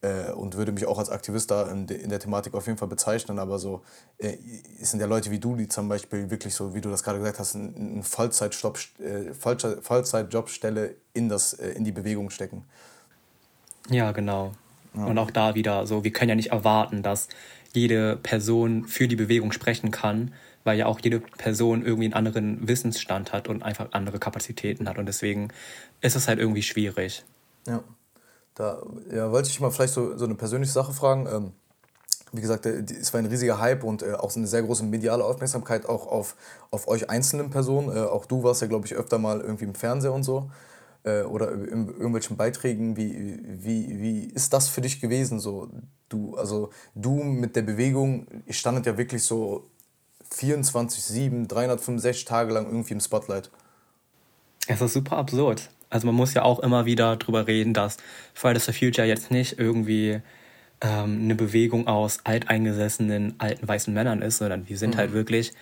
äh, und würde mich auch als Aktivist da in, de, in, der Thematik auf jeden Fall bezeichnen. Aber so, äh, es sind ja Leute wie du, die zum Beispiel wirklich so, wie du das gerade gesagt hast, eine Vollzeitjob, äh, Vollzeitjobstelle in, das, äh, in die Bewegung stecken.
Ja, genau. Ja. Und auch da wieder so, wir können ja nicht erwarten, dass jede Person für die Bewegung sprechen kann, weil ja auch jede Person irgendwie einen anderen Wissensstand hat und einfach andere Kapazitäten hat. Und deswegen ist es halt irgendwie schwierig.
Ja. Da ja, wollte ich mal vielleicht so, so eine persönliche Sache fragen. Ähm, wie gesagt, es war ein riesiger Hype und äh, auch eine sehr große mediale Aufmerksamkeit auch auf, auf euch einzelnen Personen. Äh, auch du warst ja, glaube ich, öfter mal irgendwie im Fernseher und so äh, oder in irgendwelchen Beiträgen. Wie, wie, wie ist das für dich gewesen? So, du, also du mit der Bewegung, ihr standet ja wirklich so 24, 7, 365 Tage lang irgendwie im Spotlight.
Es ist super absurd. Also man muss ja auch immer wieder drüber reden, dass Fridays for Future jetzt nicht irgendwie ähm, eine Bewegung aus alteingesessenen alten weißen Männern ist, sondern wir sind halt mhm. halt wirklich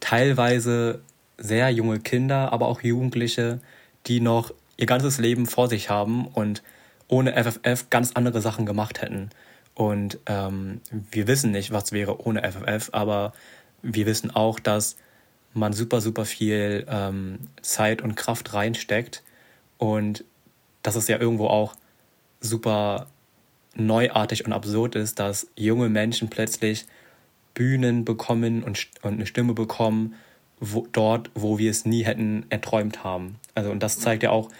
teilweise sehr junge Kinder, aber auch Jugendliche, die noch ihr ganzes Leben vor sich haben und ohne FFF ganz andere Sachen gemacht hätten. Und ähm, wir wissen nicht, was wäre ohne FFF, aber wir wissen auch, dass man super, super viel ähm, Zeit und Kraft reinsteckt und dass es ja irgendwo auch super neuartig und absurd ist, dass junge Menschen plötzlich Bühnen bekommen und, und eine Stimme bekommen, wo, dort, wo wir es nie hätten erträumt haben. Also, und das zeigt ja auch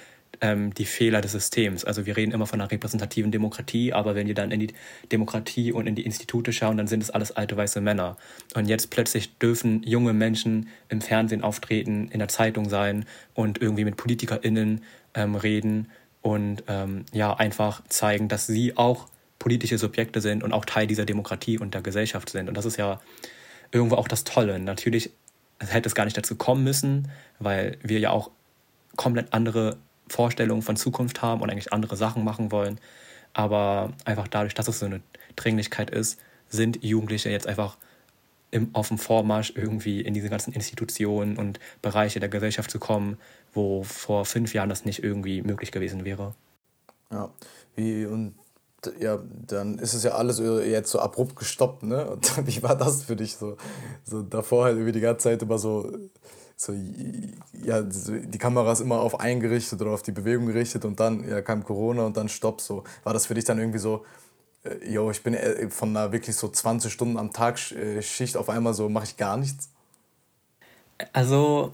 ähm, die Fehler des Systems. Also, wir reden immer von einer repräsentativen Demokratie, aber wenn wir dann in die Demokratie und in die Institute schauen, dann sind es alles alte weiße Männer. Und jetzt plötzlich dürfen junge Menschen im Fernsehen auftreten, in der Zeitung sein und irgendwie mit PolitikerInnen ähm, reden und ähm, ja, einfach zeigen, dass sie auch politische Subjekte sind und auch Teil dieser Demokratie und der Gesellschaft sind. Und das ist ja irgendwo auch das Tolle. Natürlich hätte es gar nicht dazu kommen müssen, weil wir ja auch komplett andere Vorstellungen von Zukunft haben und eigentlich andere Sachen machen wollen. Aber einfach dadurch, dass es so eine Dringlichkeit ist, sind Jugendliche jetzt einfach im, auf dem Vormarsch irgendwie in diese ganzen Institutionen und Bereiche der Gesellschaft zu kommen, wo vor fünf Jahren das nicht irgendwie möglich gewesen wäre.
Ja, wie und ja, dann ist es ja alles jetzt so abrupt gestoppt, ne? Und wie war das für dich so? So davor halt irgendwie die ganze Zeit immer so, so ja, die Kamera ist immer auf eingerichtet oder auf die Bewegung gerichtet und dann ja, kam Corona und dann Stopp. So. War das für dich dann irgendwie so, äh, yo, ich bin äh, von einer wirklich so 20 Stunden am Tag äh, Schicht auf einmal so, mache ich gar nichts?
Also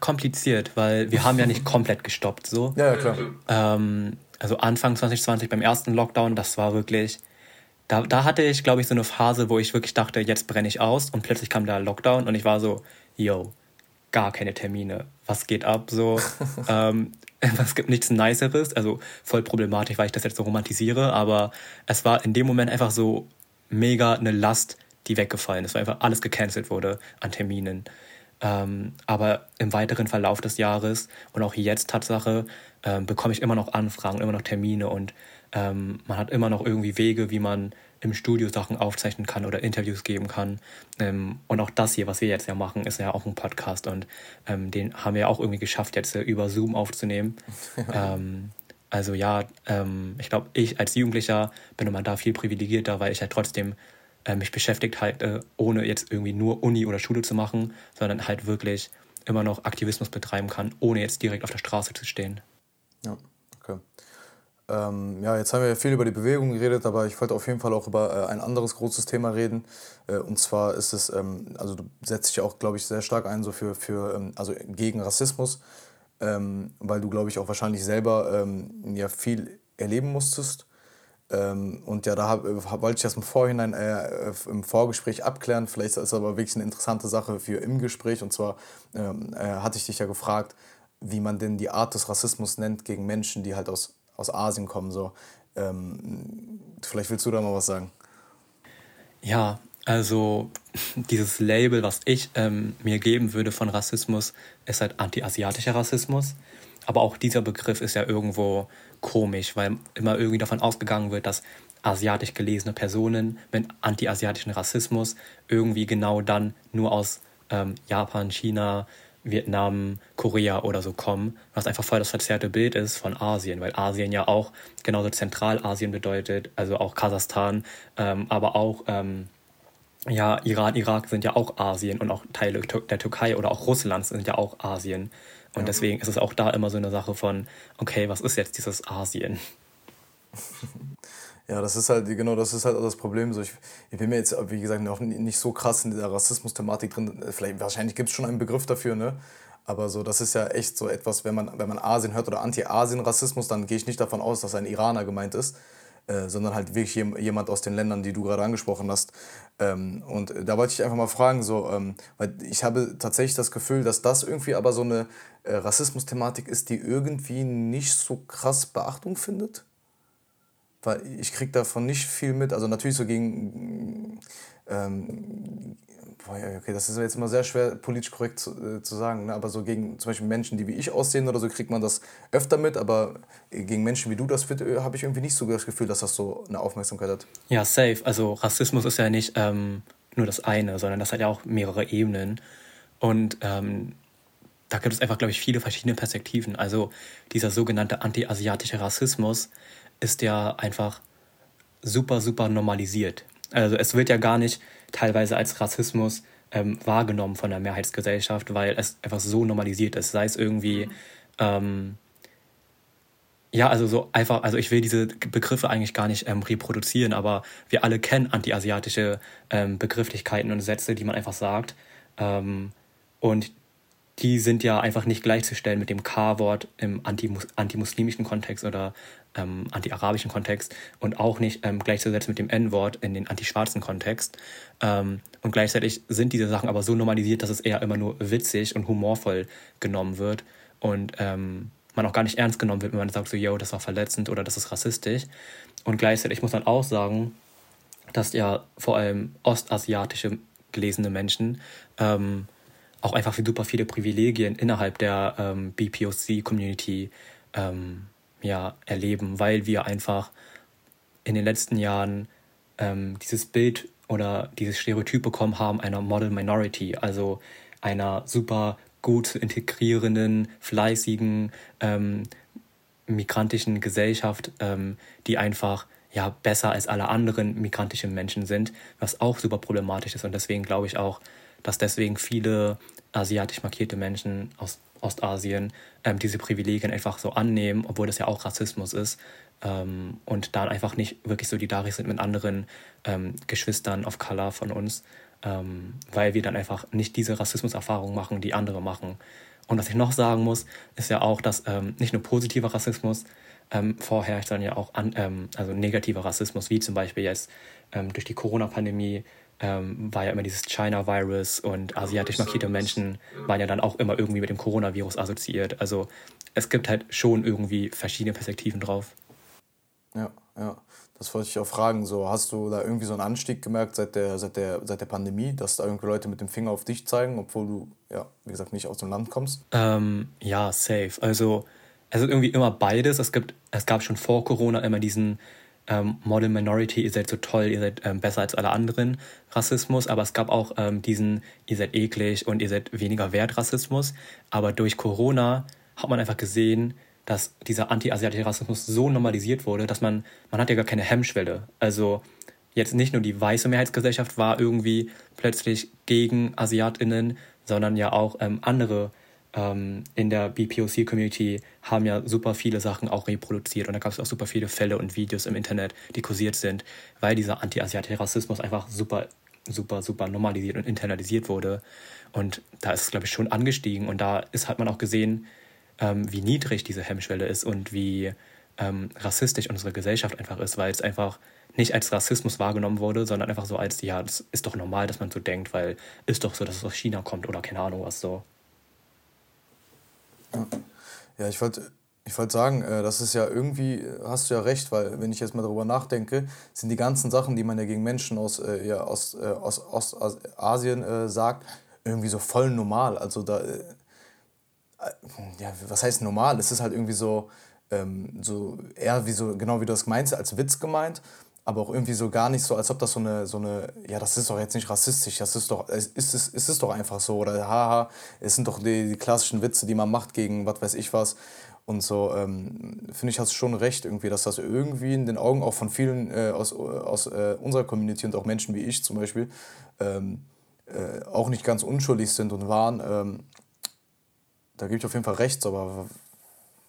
kompliziert, weil wir haben ja nicht komplett gestoppt so. Ja, ja klar. Ähm, also Anfang 2020 beim ersten Lockdown, das war wirklich, da, da hatte ich, glaube ich, so eine Phase, wo ich wirklich dachte, jetzt brenne ich aus und plötzlich kam der Lockdown und ich war so, yo, gar keine Termine. Was geht ab? So, ähm, es gibt nichts Niceres, also voll problematisch, weil ich das jetzt so romantisiere, aber es war in dem Moment einfach so mega eine Last, die weggefallen ist, weil einfach alles gecancelt wurde an Terminen. Ähm, aber im weiteren Verlauf des Jahres und auch jetzt Tatsache ähm, bekomme ich immer noch Anfragen, immer noch Termine und ähm, man hat immer noch irgendwie Wege, wie man im Studio Sachen aufzeichnen kann oder Interviews geben kann. Ähm, und auch das hier, was wir jetzt ja machen, ist ja auch ein Podcast und ähm, den haben wir ja auch irgendwie geschafft, jetzt äh, über Zoom aufzunehmen. Ähm, also ja, ähm, ich glaube, ich als Jugendlicher bin immer da viel privilegierter, weil ich halt trotzdem äh, mich beschäftigt halt, äh, ohne jetzt irgendwie nur Uni oder Schule zu machen, sondern halt wirklich immer noch Aktivismus betreiben kann, ohne jetzt direkt auf der Straße zu stehen.
Ja. Ähm, ja, jetzt haben wir viel über die Bewegung geredet, aber ich wollte auf jeden Fall auch über äh, ein anderes großes Thema reden. Äh, und zwar ist es, ähm, also du setzt dich auch, glaube ich, sehr stark ein, so für, für ähm, also gegen Rassismus, ähm, weil du, glaube ich, auch wahrscheinlich selber ähm, ja viel erleben musstest. Ähm, und ja, da hab, hab, wollte ich das im Vorhinein äh, im Vorgespräch abklären. Vielleicht ist das aber wirklich eine interessante Sache für im Gespräch. Und zwar äh, hatte ich dich ja gefragt, wie man denn die Art des Rassismus nennt gegen Menschen, die halt aus aus Asien kommen. So. Ähm, vielleicht willst du da mal was sagen.
Ja, also dieses Label, was ich ähm, mir geben würde von Rassismus, ist halt anti-asiatischer Rassismus. Aber auch dieser Begriff ist ja irgendwo komisch, weil immer irgendwie davon ausgegangen wird, dass asiatisch gelesene Personen mit anti-asiatischen Rassismus irgendwie genau dann nur aus ähm, Japan, China, Vietnam, Korea oder so kommen, was einfach voll das verzerrte Bild ist von Asien, weil Asien ja auch genauso Zentralasien bedeutet, also auch Kasachstan, ähm, aber auch ähm, ja, Iran, Irak sind ja auch Asien und auch Teile der Türkei oder auch Russlands sind ja auch Asien. Und ja. deswegen ist es auch da immer so eine Sache von, okay, was ist jetzt dieses Asien?
Ja, das ist halt, genau, das ist halt das Problem. So, ich, ich bin mir jetzt, wie gesagt, noch nicht so krass in der Rassismus-Thematik drin. Vielleicht, wahrscheinlich gibt es schon einen Begriff dafür, ne? Aber so, das ist ja echt so etwas, wenn man, wenn man Asien hört oder Anti-Asien-Rassismus, dann gehe ich nicht davon aus, dass ein Iraner gemeint ist, äh, sondern halt wirklich jemand aus den Ländern, die du gerade angesprochen hast. Ähm, und da wollte ich einfach mal fragen, so, ähm, weil ich habe tatsächlich das Gefühl, dass das irgendwie aber so eine äh, Rassismus-Thematik ist, die irgendwie nicht so krass Beachtung findet weil ich kriege davon nicht viel mit. Also natürlich so gegen, ähm, okay, das ist jetzt immer sehr schwer politisch korrekt zu, äh, zu sagen, ne? aber so gegen zum Beispiel Menschen, die wie ich aussehen oder so, kriegt man das öfter mit, aber gegen Menschen wie du das äh, habe ich irgendwie nicht so das Gefühl, dass das so eine Aufmerksamkeit hat.
Ja, safe. Also Rassismus ist ja nicht ähm, nur das eine, sondern das hat ja auch mehrere Ebenen. Und ähm, da gibt es einfach, glaube ich, viele verschiedene Perspektiven. Also dieser sogenannte anti-asiatische Rassismus ist ja einfach super, super normalisiert. Also es wird ja gar nicht teilweise als Rassismus ähm, wahrgenommen von der Mehrheitsgesellschaft, weil es einfach so normalisiert ist. Sei es irgendwie, ähm, ja, also so einfach, also ich will diese Begriffe eigentlich gar nicht ähm, reproduzieren, aber wir alle kennen anti-asiatische ähm, Begrifflichkeiten und Sätze, die man einfach sagt. Ähm, und die sind ja einfach nicht gleichzustellen mit dem K-Wort im antimuslimischen Kontext oder ähm, anti-arabischen Kontext und auch nicht ähm, gleichzusetzen mit dem N-Wort in den anti-schwarzen Kontext. Ähm, und gleichzeitig sind diese Sachen aber so normalisiert, dass es eher immer nur witzig und humorvoll genommen wird und ähm, man auch gar nicht ernst genommen wird, wenn man sagt so, yo, das war verletzend oder das ist rassistisch. Und gleichzeitig muss man auch sagen, dass ja vor allem ostasiatische gelesene Menschen ähm, auch einfach super viele Privilegien innerhalb der ähm, BPOC-Community ähm, ja, erleben, weil wir einfach in den letzten Jahren ähm, dieses Bild oder dieses Stereotyp bekommen haben einer Model Minority, also einer super gut integrierenden, fleißigen, ähm, migrantischen Gesellschaft, ähm, die einfach ja besser als alle anderen migrantischen Menschen sind, was auch super problematisch ist. Und deswegen glaube ich auch, dass deswegen viele asiatisch markierte Menschen aus Ostasien ähm, diese Privilegien einfach so annehmen, obwohl das ja auch Rassismus ist ähm, und dann einfach nicht wirklich solidarisch sind mit anderen ähm, Geschwistern of Color von uns, ähm, weil wir dann einfach nicht diese Rassismuserfahrung machen, die andere machen. Und was ich noch sagen muss, ist ja auch, dass ähm, nicht nur positiver Rassismus ähm, vorherrscht, sondern ja auch an, also negativer Rassismus, wie zum Beispiel jetzt durch die Corona-Pandemie ähm, war ja immer dieses China-Virus und asiatisch markierte Menschen waren ja dann auch immer irgendwie mit dem Coronavirus assoziiert. Also es gibt halt schon irgendwie verschiedene Perspektiven drauf.
Ja, ja. Das wollte ich auch fragen. So, hast du da irgendwie so einen Anstieg gemerkt seit der, seit der, seit der Pandemie, dass da irgendwie Leute mit dem Finger auf dich zeigen, obwohl du, ja, wie gesagt, nicht aus dem Land kommst?
Ähm, ja, safe. Also es ist irgendwie immer beides. Es gibt, es gab schon vor Corona immer diesen ähm, Model Minority, ihr seid so toll, ihr seid ähm, besser als alle anderen Rassismus, aber es gab auch ähm, diesen, ihr seid eklig und ihr seid weniger wert Rassismus. Aber durch Corona hat man einfach gesehen, dass dieser anti-asiatische Rassismus so normalisiert wurde, dass man, man hat ja gar keine Hemmschwelle. Also jetzt nicht nur die weiße Mehrheitsgesellschaft war irgendwie plötzlich gegen AsiatInnen, sondern ja auch ähm, andere ähm, in der BPOC-Community haben ja super viele Sachen auch reproduziert und da gab es auch super viele Fälle und Videos im Internet, die kursiert sind, weil dieser anti-asiatische Rassismus einfach super, super, super normalisiert und internalisiert wurde. Und da ist es, glaube ich, schon angestiegen und da ist, hat man auch gesehen, ähm, wie niedrig diese Hemmschwelle ist und wie ähm, rassistisch unsere Gesellschaft einfach ist, weil es einfach nicht als Rassismus wahrgenommen wurde, sondern einfach so als, ja, das ist doch normal, dass man so denkt, weil ist doch so, dass es aus China kommt oder keine Ahnung was so.
Ja, ich wollte ich wollt sagen, äh, das ist ja irgendwie, hast du ja recht, weil wenn ich jetzt mal darüber nachdenke, sind die ganzen Sachen, die man ja gegen Menschen aus, äh, ja, aus, äh, aus Ostasien äh, sagt, irgendwie so voll normal. Also da, äh, ja, was heißt normal? Es ist halt irgendwie so, ähm, so eher wie so, genau wie du das meinst, als Witz gemeint aber auch irgendwie so gar nicht so, als ob das so eine, so eine, ja, das ist doch jetzt nicht rassistisch, das ist doch, ist es, ist es doch einfach so, oder haha, es sind doch die, die klassischen Witze, die man macht gegen was weiß ich was. Und so, ähm, finde ich, hast schon recht, irgendwie, dass das irgendwie in den Augen auch von vielen äh, aus, aus äh, unserer Community und auch Menschen wie ich zum Beispiel ähm, äh, auch nicht ganz unschuldig sind und waren. Ähm, da gebe ich auf jeden Fall recht, aber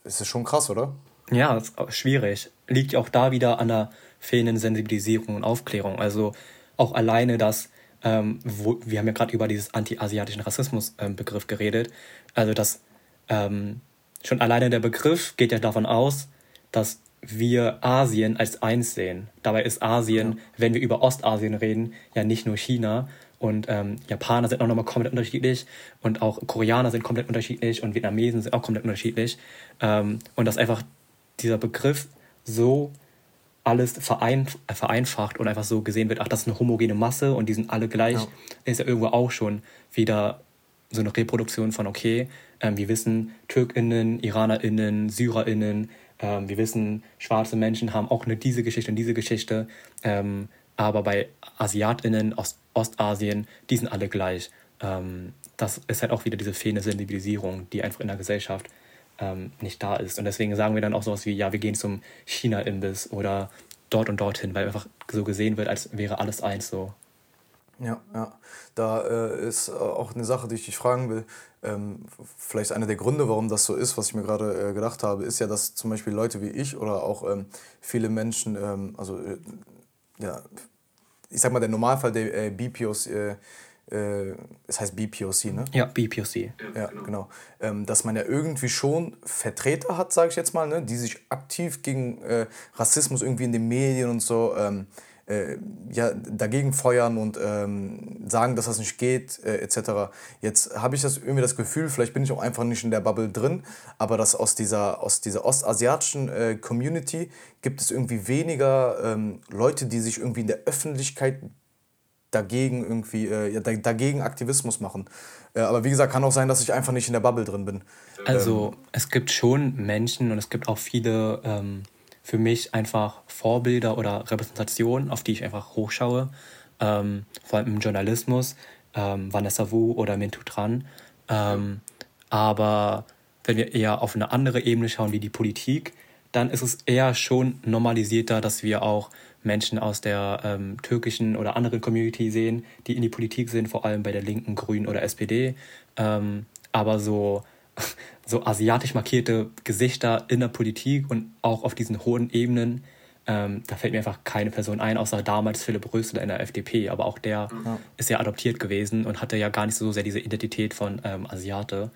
es ist schon krass, oder?
Ja, das ist schwierig. Liegt ja auch da wieder an der fehlenden Sensibilisierung und Aufklärung. Also auch alleine das, ähm, wo, wir haben ja gerade über dieses anti-asiatischen Rassismus-Begriff ähm, geredet. Also das ähm, schon alleine der Begriff geht ja davon aus, dass wir Asien als eins sehen. Dabei ist Asien, ja. wenn wir über Ostasien reden, ja nicht nur China. Und ähm, Japaner sind auch nochmal komplett unterschiedlich und auch Koreaner sind komplett unterschiedlich und Vietnamesen sind auch komplett unterschiedlich. Ähm, und dass einfach dieser Begriff so alles verein, vereinfacht und einfach so gesehen wird, ach, das ist eine homogene Masse und die sind alle gleich, ja. ist ja irgendwo auch schon wieder so eine Reproduktion von, okay, ähm, wir wissen, TürkInnen, IranerInnen, SyrerInnen, ähm, wir wissen, schwarze Menschen haben auch eine diese Geschichte und diese Geschichte, ähm, aber bei AsiatInnen aus Ostasien, die sind alle gleich. ähm, das ist halt auch wieder diese fehlende Sensibilisierung, die einfach in der Gesellschaft ähm, nicht da ist. Und deswegen sagen wir dann auch sowas wie, ja, wir gehen zum China-Imbiss oder dort und dorthin, weil einfach so gesehen wird, als wäre alles eins so.
Ja, ja. Da äh, ist auch eine Sache, die ich dich fragen will. Ähm, vielleicht einer der Gründe, warum das so ist, was ich mir gerade äh, gedacht habe, ist ja, dass zum Beispiel Leute wie ich oder auch ähm, viele Menschen, ähm, also äh, ja, ich sag mal, der Normalfall der äh, BPOC, äh, es heißt BPOC, ne?
Ja, BPOC.
Ja, genau. genau. Ähm, dass man ja irgendwie schon Vertreter hat, sage ich jetzt mal, ne? die sich aktiv gegen äh, Rassismus irgendwie in den Medien und so ähm, äh, ja, dagegen feuern und ähm, sagen, dass das nicht geht, äh, etc. Jetzt habe ich das irgendwie das Gefühl, vielleicht bin ich auch einfach nicht in der Bubble drin, aber dass aus dieser, aus dieser ostasiatischen äh, Community gibt es irgendwie weniger ähm, Leute, die sich irgendwie in der Öffentlichkeit dagegen irgendwie, äh, ja, dagegen Aktivismus machen. Äh, aber wie gesagt, kann auch sein, dass ich einfach nicht in der Bubble drin bin.
Also ähm, es gibt schon Menschen und es gibt auch viele ähm, für mich einfach Vorbilder oder Repräsentationen, auf die ich einfach hochschaue. Ähm, vor allem im Journalismus, ähm, Vanessa Wu oder Mintu Tran. Ähm, aber wenn wir eher auf eine andere Ebene schauen, wie die Politik, dann ist es eher schon normalisierter, dass wir auch Menschen aus der ähm, türkischen oder anderen Community sehen, die in die Politik sind, vor allem bei der Linken, Grünen oder SPD. Ähm, aber so so asiatisch markierte Gesichter in der Politik und auch auf diesen hohen Ebenen. Ähm, da fällt mir einfach keine Person ein, außer damals Philipp Rösler in der FDP. Aber auch der ja. ist ja adoptiert gewesen und hatte ja gar nicht so sehr diese Identität von ähm, Asiate.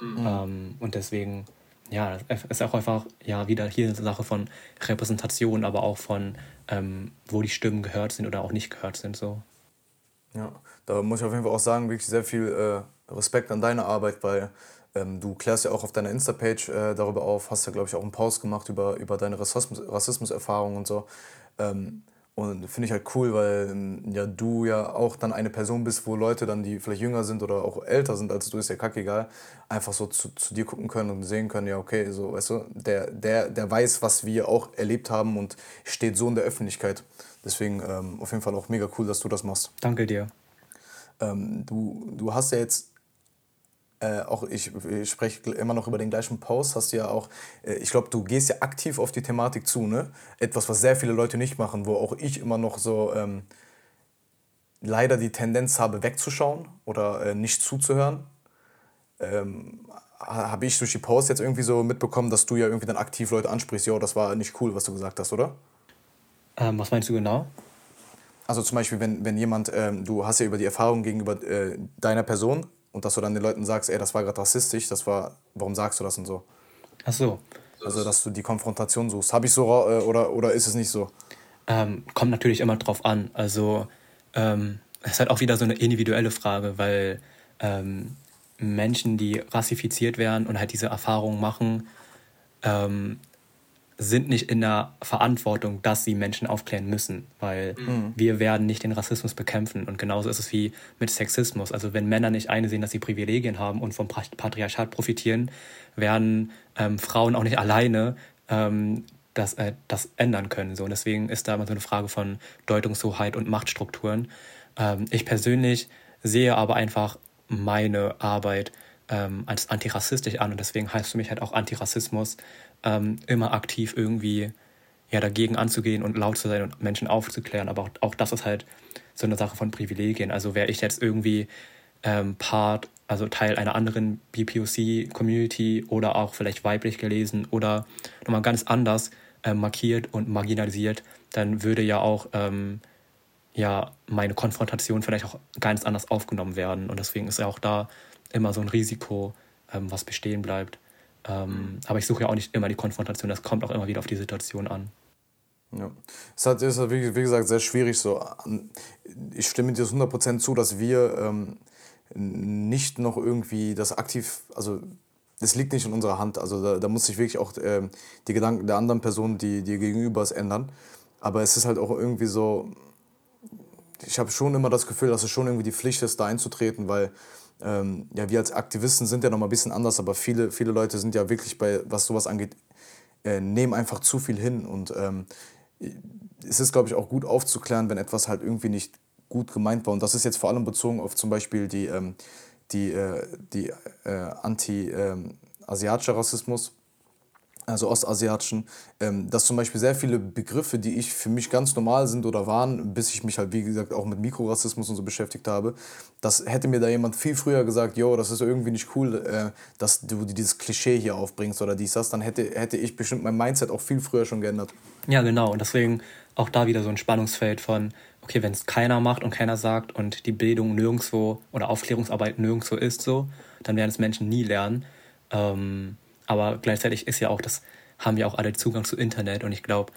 Mhm. Ähm, und deswegen, ja, ist auch einfach ja wieder hier eine Sache von Repräsentation, aber auch von, ähm, wo die Stimmen gehört sind oder auch nicht gehört sind. So.
Ja, da muss ich auf jeden Fall auch sagen, wirklich sehr viel äh, Respekt an deine Arbeit, weil ähm, du klärst ja auch auf deiner Insta-Page äh, darüber auf, hast ja, glaube ich, auch einen Post gemacht über, über deine Rassismus, Rassismuserfahrung und so. Ähm, und finde ich halt cool, weil ähm, ja du ja auch dann eine Person bist, wo Leute dann, die vielleicht jünger sind oder auch älter sind als du, ist ja kackegal, einfach so zu, zu dir gucken können und sehen können, ja, okay, so, weißt du, der, der, der weiß, was wir auch erlebt haben und steht so in der Öffentlichkeit. Deswegen ähm, auf jeden Fall auch mega cool, dass du das machst.
Danke dir.
Ähm, du, du hast ja jetzt äh, auch ich, ich spreche immer noch über den gleichen Post, hast du ja auch, äh, ich glaube, du gehst ja aktiv auf die Thematik zu, ne? Etwas, was sehr viele Leute nicht machen, wo auch ich immer noch so ähm, leider die Tendenz habe, wegzuschauen oder äh, nicht zuzuhören. Ähm, habe ich durch die Post jetzt irgendwie so mitbekommen, dass du ja irgendwie dann aktiv Leute ansprichst, ja, das war nicht cool, was du gesagt hast, oder?
Ähm, was meinst du genau?
Also zum Beispiel, wenn, wenn jemand, ähm, du hast ja über die Erfahrung gegenüber äh, deiner Person und dass du dann den Leuten sagst, ey, das war gerade rassistisch, das war, warum sagst du das und so.
Ach so.
Also, dass du die Konfrontation suchst. Habe ich so äh, oder, oder ist es nicht so?
Ähm, kommt natürlich immer drauf an. Also, ähm, es ist halt auch wieder so eine individuelle Frage, weil ähm, Menschen, die rassifiziert werden und halt diese Erfahrungen machen, ähm, sind nicht in der Verantwortung, dass sie Menschen aufklären müssen, weil mhm. wir werden nicht den Rassismus bekämpfen. Und genauso ist es wie mit Sexismus. Also wenn Männer nicht einsehen, dass sie Privilegien haben und vom Patriarchat profitieren, werden ähm, Frauen auch nicht alleine ähm, das, äh, das ändern können. So. Und deswegen ist da immer so eine Frage von Deutungshoheit und Machtstrukturen. Ähm, ich persönlich sehe aber einfach meine Arbeit ähm, als antirassistisch an und deswegen heißt für mich halt auch Antirassismus, ähm, immer aktiv irgendwie ja, dagegen anzugehen und laut zu sein und Menschen aufzuklären. Aber auch, auch das ist halt so eine Sache von Privilegien. Also wäre ich jetzt irgendwie ähm, Part, also Teil einer anderen BPOC-Community oder auch vielleicht weiblich gelesen oder nochmal ganz anders äh, markiert und marginalisiert, dann würde ja auch ähm, ja, meine Konfrontation vielleicht auch ganz anders aufgenommen werden. Und deswegen ist ja auch da immer so ein Risiko, ähm, was bestehen bleibt. Ähm, aber ich suche ja auch nicht immer die Konfrontation, das kommt auch immer wieder auf die Situation an.
Ja. Es hat, ist, wie, wie gesagt, sehr schwierig so. Ich stimme dir 100% zu, dass wir ähm, nicht noch irgendwie das aktiv, also das liegt nicht in unserer Hand. Also da, da muss sich wirklich auch äh, die Gedanken der anderen Person, die dir gegenüber ist, ändern. Aber es ist halt auch irgendwie so, ich habe schon immer das Gefühl, dass es schon irgendwie die Pflicht ist, da einzutreten, weil ähm, ja, wir als Aktivisten sind ja noch mal ein bisschen anders, aber viele, viele Leute sind ja wirklich bei, was sowas angeht, äh, nehmen einfach zu viel hin. Und ähm, es ist, glaube ich, auch gut aufzuklären, wenn etwas halt irgendwie nicht gut gemeint war. Und das ist jetzt vor allem bezogen auf zum Beispiel die, ähm, die, äh, die äh, anti-asiatische ähm, Rassismus also ostasiatischen, ähm, dass zum Beispiel sehr viele Begriffe, die ich für mich ganz normal sind oder waren, bis ich mich halt, wie gesagt, auch mit Mikrorassismus und so beschäftigt habe, das hätte mir da jemand viel früher gesagt, yo, das ist irgendwie nicht cool, äh, dass du dieses Klischee hier aufbringst oder dies, das, dann hätte, hätte ich bestimmt mein Mindset auch viel früher schon geändert.
Ja, genau. Und deswegen auch da wieder so ein Spannungsfeld von, okay, wenn es keiner macht und keiner sagt und die Bildung nirgendwo oder Aufklärungsarbeit nirgendwo ist so, dann werden es Menschen nie lernen. Ähm, aber gleichzeitig ist ja auch, das haben wir auch alle Zugang zu Internet. Und ich glaube,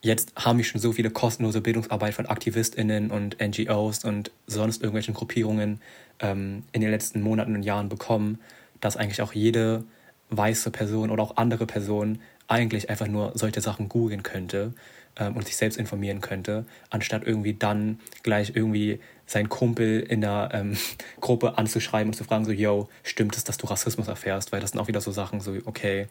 jetzt haben wir schon so viele kostenlose Bildungsarbeit von AktivistInnen und NGOs und sonst irgendwelchen Gruppierungen ähm, in den letzten Monaten und Jahren bekommen, dass eigentlich auch jede weiße Person oder auch andere Person eigentlich einfach nur solche Sachen googeln könnte ähm, und sich selbst informieren könnte, anstatt irgendwie dann gleich irgendwie seinen Kumpel in der ähm, Gruppe anzuschreiben und zu fragen, so, yo, stimmt es, dass du Rassismus erfährst? Weil das sind auch wieder so Sachen, so, okay,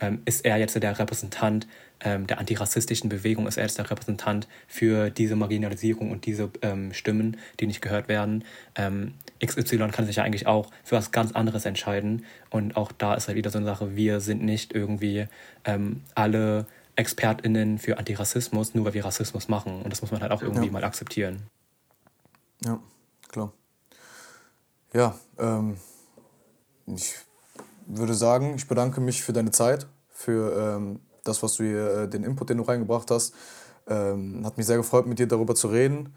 ähm, ist er jetzt der Repräsentant ähm, der antirassistischen Bewegung, ist er jetzt der Repräsentant für diese Marginalisierung und diese ähm, Stimmen, die nicht gehört werden. Ähm, XY kann sich ja eigentlich auch für was ganz anderes entscheiden. Und auch da ist halt wieder so eine Sache, wir sind nicht irgendwie ähm, alle ExpertInnen für Antirassismus, nur weil wir Rassismus machen. Und das muss man halt auch irgendwie ja. mal akzeptieren.
Ja, klar. Ja, ähm, ich würde sagen, ich bedanke mich für deine Zeit, für ähm, das, was du hier, äh, den Input, den du reingebracht hast. Ähm, hat mich sehr gefreut, mit dir darüber zu reden.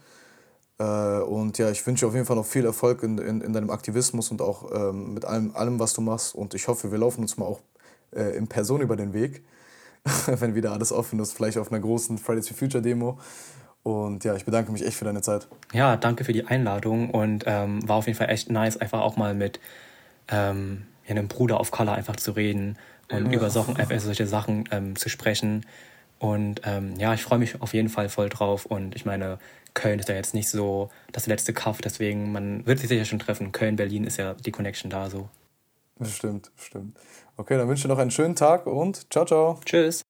Äh, und ja, ich wünsche auf jeden Fall noch viel Erfolg in, in, in deinem Aktivismus und auch ähm, mit allem, allem, was du machst. Und ich hoffe, wir laufen uns mal auch äh, in Person über den Weg, wenn wieder alles offen ist, vielleicht auf einer großen Fridays for Future Demo. Und ja, ich bedanke mich echt für deine Zeit.
Ja, danke für die Einladung und ähm, war auf jeden Fall echt nice, einfach auch mal mit ähm, einem Bruder of Color einfach zu reden und ja. über Sachen, einfach solche Sachen ähm, zu sprechen. Und ähm, ja, ich freue mich auf jeden Fall voll drauf. Und ich meine, Köln ist ja jetzt nicht so das letzte Kaff, deswegen man wird sich sicher schon treffen. Köln, Berlin ist ja die Connection da so.
Stimmt, stimmt. Okay, dann wünsche ich noch einen schönen Tag und ciao, ciao.
Tschüss.